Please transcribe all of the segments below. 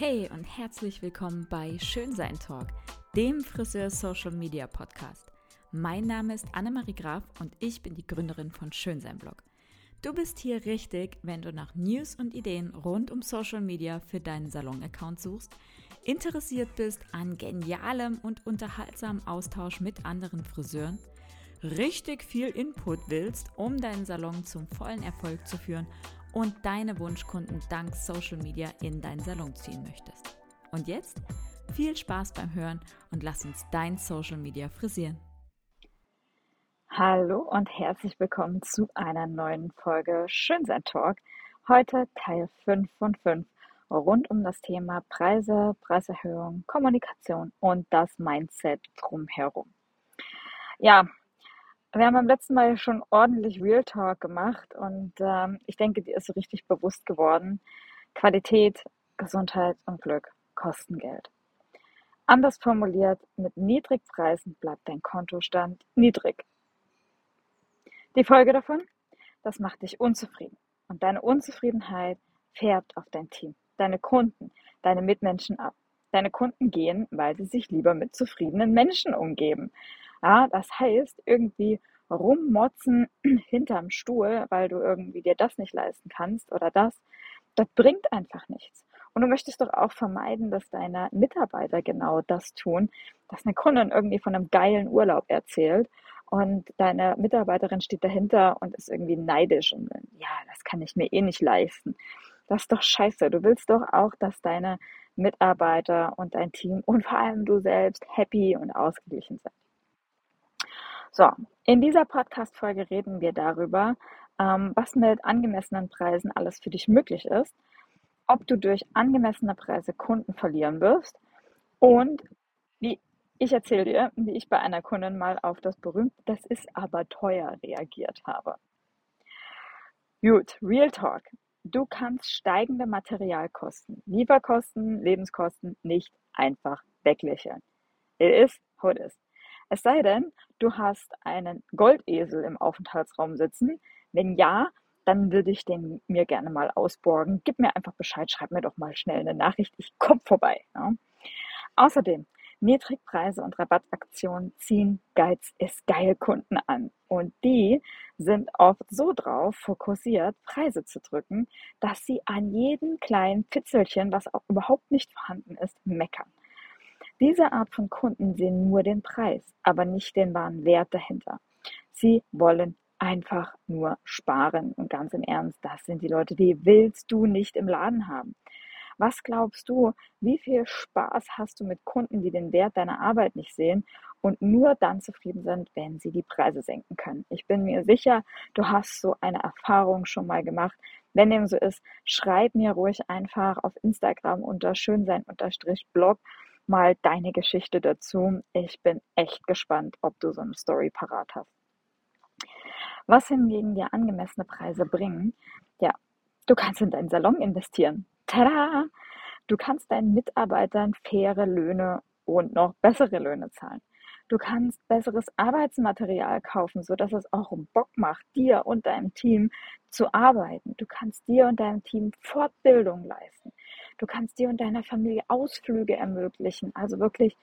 Hey und herzlich willkommen bei Schönsein Talk, dem Friseur Social Media Podcast. Mein Name ist Annemarie Graf und ich bin die Gründerin von Schönsein Blog. Du bist hier richtig, wenn du nach News und Ideen rund um Social Media für deinen Salon-Account suchst, interessiert bist an genialem und unterhaltsamem Austausch mit anderen Friseuren, richtig viel Input willst, um deinen Salon zum vollen Erfolg zu führen und deine Wunschkunden dank Social Media in deinen Salon ziehen möchtest. Und jetzt viel Spaß beim Hören und lass uns dein Social Media frisieren. Hallo und herzlich willkommen zu einer neuen Folge Schönsein Talk. Heute Teil 5 von 5 rund um das Thema Preise, Preiserhöhung, Kommunikation und das Mindset drumherum. Ja, wir haben beim letzten Mal schon ordentlich Real Talk gemacht und ähm, ich denke, dir ist so richtig bewusst geworden, Qualität, Gesundheit und Glück kosten Geld. Anders formuliert, mit Niedrigpreisen bleibt dein Kontostand niedrig. Die Folge davon? Das macht dich unzufrieden. Und deine Unzufriedenheit färbt auf dein Team, deine Kunden, deine Mitmenschen ab. Deine Kunden gehen, weil sie sich lieber mit zufriedenen Menschen umgeben. Ja, das heißt, irgendwie rummotzen hinterm Stuhl, weil du irgendwie dir das nicht leisten kannst oder das, das bringt einfach nichts. Und du möchtest doch auch vermeiden, dass deine Mitarbeiter genau das tun, dass eine Kundin irgendwie von einem geilen Urlaub erzählt und deine Mitarbeiterin steht dahinter und ist irgendwie neidisch und ja, das kann ich mir eh nicht leisten. Das ist doch scheiße. Du willst doch auch, dass deine Mitarbeiter und dein Team und vor allem du selbst happy und ausgeglichen sind. So, in dieser Podcast-Folge reden wir darüber, ähm, was mit angemessenen Preisen alles für dich möglich ist, ob du durch angemessene Preise Kunden verlieren wirst und wie ich erzähle dir, wie ich bei einer Kundin mal auf das berühmte Das ist aber teuer reagiert habe. Gut, Real Talk. Du kannst steigende Materialkosten, Lieferkosten, Lebenskosten nicht einfach weglächeln. It is how it is. Es sei denn, du hast einen Goldesel im Aufenthaltsraum sitzen. Wenn ja, dann würde ich den mir gerne mal ausborgen. Gib mir einfach Bescheid, schreib mir doch mal schnell eine Nachricht. Ich komme vorbei. Ja. Außerdem, Niedrigpreise und Rabattaktionen ziehen Geiz ist geil Kunden an. Und die sind oft so drauf fokussiert, Preise zu drücken, dass sie an jedem kleinen Fitzelchen, was auch überhaupt nicht vorhanden ist, meckern. Diese Art von Kunden sehen nur den Preis, aber nicht den wahren Wert dahinter. Sie wollen einfach nur sparen. Und ganz im Ernst, das sind die Leute, die willst du nicht im Laden haben. Was glaubst du, wie viel Spaß hast du mit Kunden, die den Wert deiner Arbeit nicht sehen und nur dann zufrieden sind, wenn sie die Preise senken können? Ich bin mir sicher, du hast so eine Erfahrung schon mal gemacht. Wenn dem so ist, schreib mir ruhig einfach auf Instagram unter schönsein-blog mal deine Geschichte dazu. Ich bin echt gespannt, ob du so eine Story parat hast. Was hingegen dir angemessene Preise bringen, ja, du kannst in deinen Salon investieren. Tada! Du kannst deinen Mitarbeitern faire Löhne und noch bessere Löhne zahlen. Du kannst besseres Arbeitsmaterial kaufen, sodass es auch Bock macht, dir und deinem Team zu arbeiten. Du kannst dir und deinem Team Fortbildung leisten. Du kannst dir und deiner Familie Ausflüge ermöglichen, also wirklich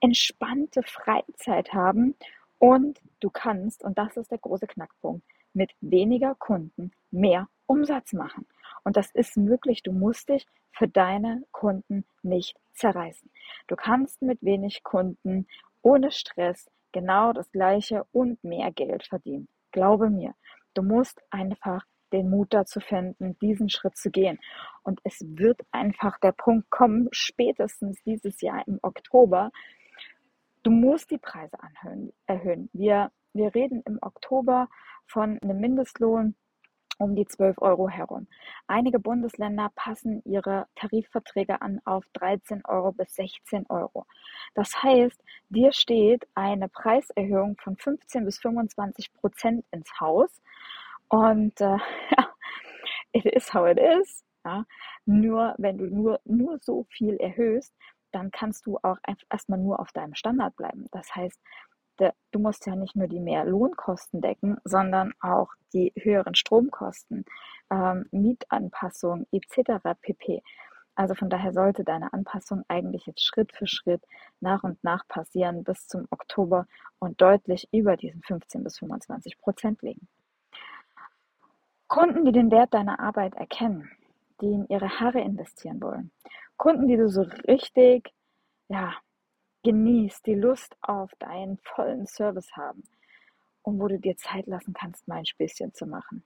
entspannte Freizeit haben und du kannst, und das ist der große Knackpunkt, mit weniger Kunden mehr Umsatz machen. Und das ist möglich. Du musst dich für deine Kunden nicht zerreißen. Du kannst mit wenig Kunden ohne Stress genau das gleiche und mehr Geld verdienen. Glaube mir, du musst einfach den Mut dazu finden, diesen Schritt zu gehen. Und es wird einfach der Punkt kommen, spätestens dieses Jahr im Oktober, du musst die Preise anhören, erhöhen. Wir, wir reden im Oktober von einem Mindestlohn um die 12 Euro herum. Einige Bundesländer passen ihre Tarifverträge an auf 13 Euro bis 16 Euro. Das heißt, dir steht eine Preiserhöhung von 15 bis 25 Prozent ins Haus und äh, it is how it is. Ja. Nur wenn du nur, nur so viel erhöhst, dann kannst du auch erstmal nur auf deinem Standard bleiben. Das heißt, du musst ja nicht nur die mehr Lohnkosten decken, sondern auch die höheren Stromkosten, ähm, Mietanpassungen etc. pp. Also von daher sollte deine Anpassung eigentlich jetzt Schritt für Schritt nach und nach passieren bis zum Oktober und deutlich über diesen 15 bis 25 Prozent liegen. Kunden, die den Wert deiner Arbeit erkennen, die in ihre Haare investieren wollen, Kunden, die du so richtig, ja, genießt, die Lust auf deinen vollen Service haben und wo du dir Zeit lassen kannst, mal ein Späßchen zu machen.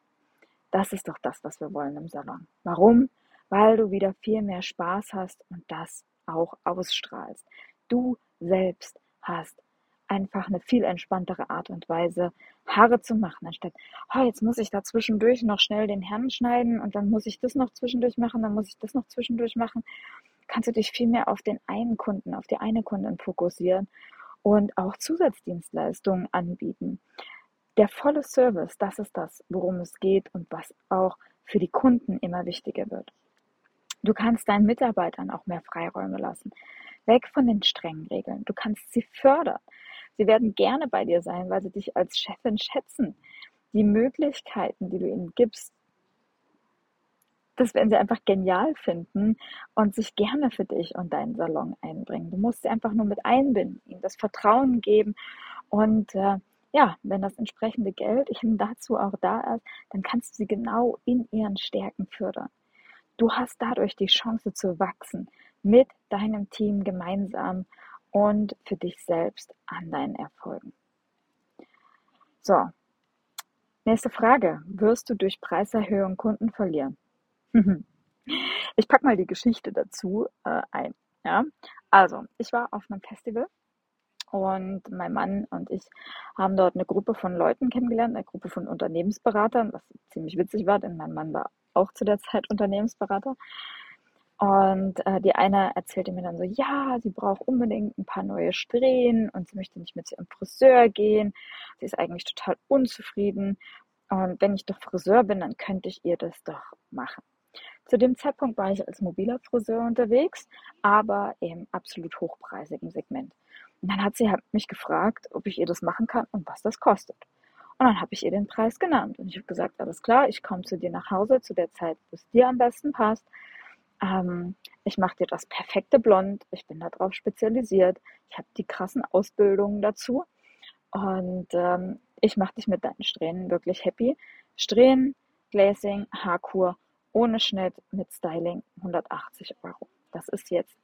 Das ist doch das, was wir wollen im Salon. Warum? Weil du wieder viel mehr Spaß hast und das auch ausstrahlst. Du selbst hast einfach eine viel entspanntere Art und Weise, Haare zu machen, anstatt, oh, jetzt muss ich da zwischendurch noch schnell den Herrn schneiden und dann muss ich das noch zwischendurch machen, dann muss ich das noch zwischendurch machen. Kannst du dich viel mehr auf den einen Kunden, auf die eine Kundin fokussieren und auch Zusatzdienstleistungen anbieten. Der volle Service, das ist das, worum es geht und was auch für die Kunden immer wichtiger wird. Du kannst deinen Mitarbeitern auch mehr Freiräume lassen. Weg von den strengen Regeln. Du kannst sie fördern. Sie werden gerne bei dir sein, weil sie dich als Chefin schätzen. Die Möglichkeiten, die du ihnen gibst, das werden sie einfach genial finden und sich gerne für dich und deinen Salon einbringen. Du musst sie einfach nur mit einbinden, ihnen das Vertrauen geben und äh, ja, wenn das entsprechende Geld eben dazu auch da ist, dann kannst du sie genau in ihren Stärken fördern. Du hast dadurch die Chance zu wachsen mit deinem Team gemeinsam und für dich selbst an deinen Erfolgen. So, nächste Frage. Wirst du durch Preiserhöhung Kunden verlieren? Ich packe mal die Geschichte dazu äh, ein. Ja? Also, ich war auf einem Festival und mein Mann und ich haben dort eine Gruppe von Leuten kennengelernt, eine Gruppe von Unternehmensberatern, was ziemlich witzig war, denn mein Mann war auch zu der Zeit Unternehmensberater. Und äh, die eine erzählte mir dann so, ja, sie braucht unbedingt ein paar neue Strähnen und sie möchte nicht mit ihrem Friseur gehen. Sie ist eigentlich total unzufrieden. Und wenn ich doch Friseur bin, dann könnte ich ihr das doch machen. Zu dem Zeitpunkt war ich als mobiler Friseur unterwegs, aber im absolut hochpreisigen Segment. Und dann hat sie halt mich gefragt, ob ich ihr das machen kann und was das kostet. Und dann habe ich ihr den Preis genannt. Und ich habe gesagt, alles klar, ich komme zu dir nach Hause zu der Zeit, wo es dir am besten passt. Ähm, ich mache dir das perfekte Blond. Ich bin darauf spezialisiert. Ich habe die krassen Ausbildungen dazu. Und ähm, ich mache dich mit deinen Strähnen wirklich happy. Strähnen, Glazing, Haarkur ohne Schnitt mit Styling 180 Euro. Das ist jetzt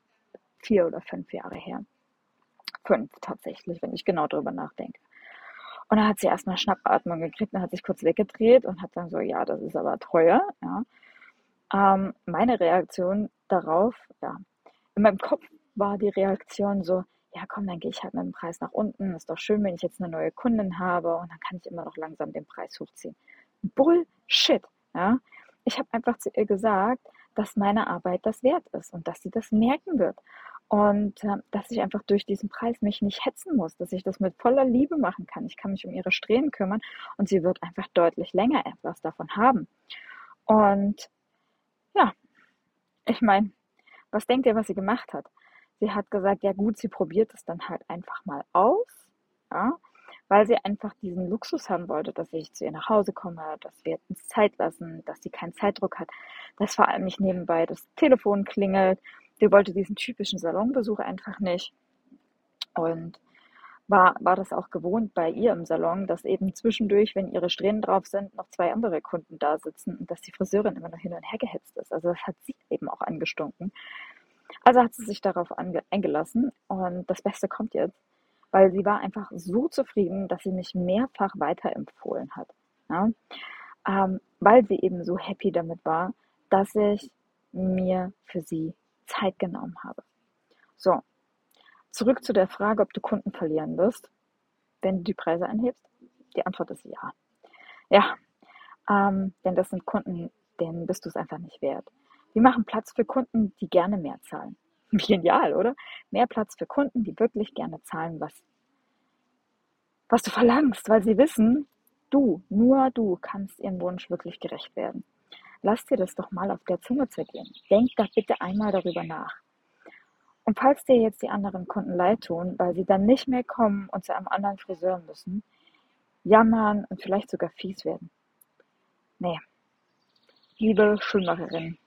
vier oder fünf Jahre her. Fünf tatsächlich, wenn ich genau drüber nachdenke. Und dann hat sie erstmal Schnappatmung gekriegt und hat sich kurz weggedreht und hat dann so, ja, das ist aber teuer. Ja. Ähm, meine Reaktion darauf, ja, in meinem Kopf war die Reaktion so, ja komm, dann gehe ich halt mit dem Preis nach unten. Ist doch schön, wenn ich jetzt eine neue Kundin habe und dann kann ich immer noch langsam den Preis hochziehen. Bullshit. Ja. Ich habe einfach zu ihr gesagt, dass meine Arbeit das wert ist und dass sie das merken wird. Und äh, dass ich einfach durch diesen Preis mich nicht hetzen muss, dass ich das mit voller Liebe machen kann. Ich kann mich um ihre Strähnen kümmern und sie wird einfach deutlich länger etwas davon haben. Und ja, ich meine, was denkt ihr, was sie gemacht hat? Sie hat gesagt, ja gut, sie probiert es dann halt einfach mal aus. Ja, weil sie einfach diesen Luxus haben wollte, dass ich zu ihr nach Hause komme, dass wir uns Zeit lassen, dass sie keinen Zeitdruck hat, dass vor allem nicht nebenbei das Telefon klingelt. Sie wollte diesen typischen Salonbesuch einfach nicht. Und war, war das auch gewohnt bei ihr im Salon, dass eben zwischendurch, wenn ihre Strähnen drauf sind, noch zwei andere Kunden da sitzen und dass die Friseurin immer noch hin und her gehetzt ist. Also das hat sie eben auch angestunken. Also hat sie sich darauf eingelassen und das Beste kommt jetzt weil sie war einfach so zufrieden, dass sie mich mehrfach weiterempfohlen hat. Ja? Ähm, weil sie eben so happy damit war, dass ich mir für sie Zeit genommen habe. So, zurück zu der Frage, ob du Kunden verlieren wirst, wenn du die Preise anhebst. Die Antwort ist ja. Ja, ähm, denn das sind Kunden, denen bist du es einfach nicht wert. Wir machen Platz für Kunden, die gerne mehr zahlen. Genial, oder? Mehr Platz für Kunden, die wirklich gerne zahlen, was, was du verlangst, weil sie wissen, du, nur du kannst ihrem Wunsch wirklich gerecht werden. Lass dir das doch mal auf der Zunge zergehen. Denk da bitte einmal darüber nach. Und falls dir jetzt die anderen Kunden leid tun, weil sie dann nicht mehr kommen und zu einem anderen Friseur müssen, jammern und vielleicht sogar fies werden. Nee. Liebe Schulmacherin,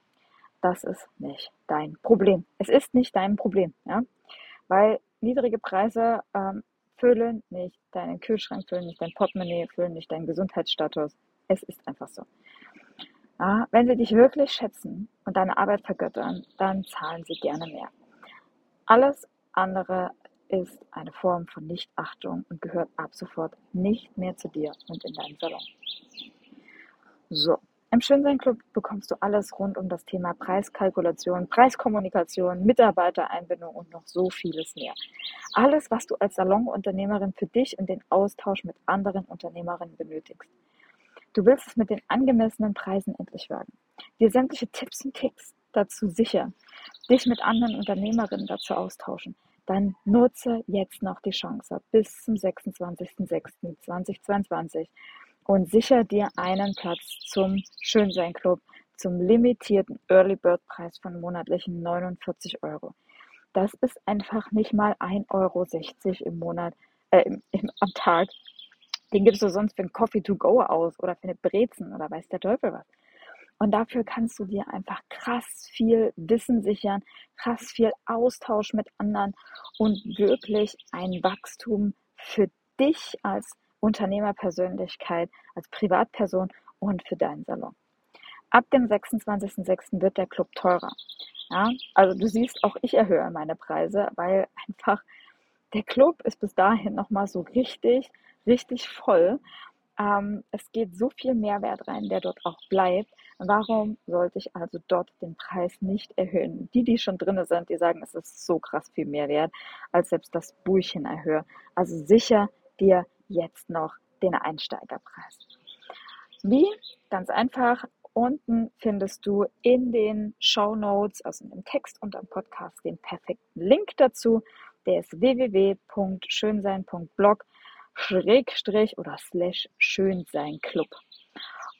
das ist nicht dein Problem. Es ist nicht dein Problem, ja, weil niedrige Preise ähm, füllen nicht deinen Kühlschrank, füllen nicht dein Portemonnaie, füllen nicht deinen Gesundheitsstatus. Es ist einfach so. Ja, wenn sie dich wirklich schätzen und deine Arbeit vergöttern, dann zahlen sie gerne mehr. Alles andere ist eine Form von Nichtachtung und gehört ab sofort nicht mehr zu dir und in deinem Salon. So, im Schönsein Club bekommst du alles rund um das Thema Preiskalkulation, Preiskommunikation, Mitarbeitereinbindung und noch so vieles mehr. Alles, was du als Salonunternehmerin für dich und den Austausch mit anderen Unternehmerinnen benötigst. Du willst es mit den angemessenen Preisen endlich wagen. Dir sämtliche Tipps und Tricks dazu sichern, dich mit anderen Unternehmerinnen dazu austauschen, dann nutze jetzt noch die Chance bis zum 26.06.2022 und sicher dir einen Platz zum Schönsein Club zum limitierten Early Bird Preis von monatlichen 49 Euro. Das ist einfach nicht mal 1,60 Euro im Monat, äh, im, im, am Tag, den gibst du sonst für ein Coffee to go aus oder für eine Brezen oder weiß der Teufel was. Und dafür kannst du dir einfach krass viel Wissen sichern, krass viel Austausch mit anderen und wirklich ein Wachstum für dich als Unternehmerpersönlichkeit, als Privatperson und für deinen Salon. Ab dem 26.06. wird der Club teurer. Ja, also du siehst, auch ich erhöhe meine Preise, weil einfach der Club ist bis dahin nochmal so richtig richtig voll. Ähm, es geht so viel Mehrwert rein, der dort auch bleibt. Warum sollte ich also dort den Preis nicht erhöhen? Die, die schon drin sind, die sagen, es ist so krass viel mehr wert, als selbst das Buchchen erhöhe. Also sicher dir jetzt noch den Einsteigerpreis. Wie? Ganz einfach. Unten findest du in den Show Notes, also im Text und am Podcast, den perfekten Link dazu. Der ist www.schönsein.blog Schrägstrich oder Slash schön sein Club.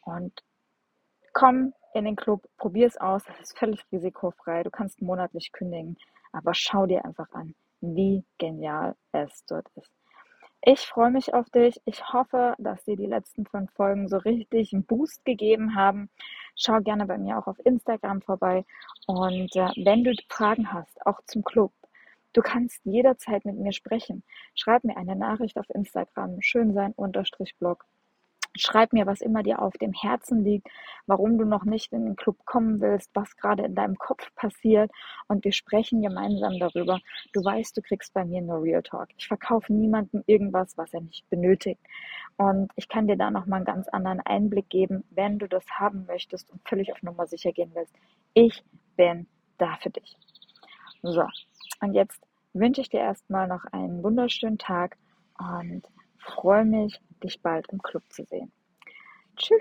Und komm in den Club, probier es aus, das ist völlig risikofrei, du kannst monatlich kündigen, aber schau dir einfach an, wie genial es dort ist. Ich freue mich auf dich. Ich hoffe, dass dir die letzten fünf Folgen so richtig einen Boost gegeben haben. Schau gerne bei mir auch auf Instagram vorbei. Und äh, wenn du Fragen hast, auch zum Club, Du kannst jederzeit mit mir sprechen. Schreib mir eine Nachricht auf Instagram, schönsein-blog. Schreib mir, was immer dir auf dem Herzen liegt, warum du noch nicht in den Club kommen willst, was gerade in deinem Kopf passiert und wir sprechen gemeinsam darüber. Du weißt, du kriegst bei mir nur Real Talk. Ich verkaufe niemandem irgendwas, was er nicht benötigt. Und ich kann dir da nochmal einen ganz anderen Einblick geben, wenn du das haben möchtest und völlig auf Nummer sicher gehen willst. Ich bin da für dich. So, und jetzt wünsche ich dir erstmal noch einen wunderschönen Tag und freue mich, dich bald im Club zu sehen. Tschüss.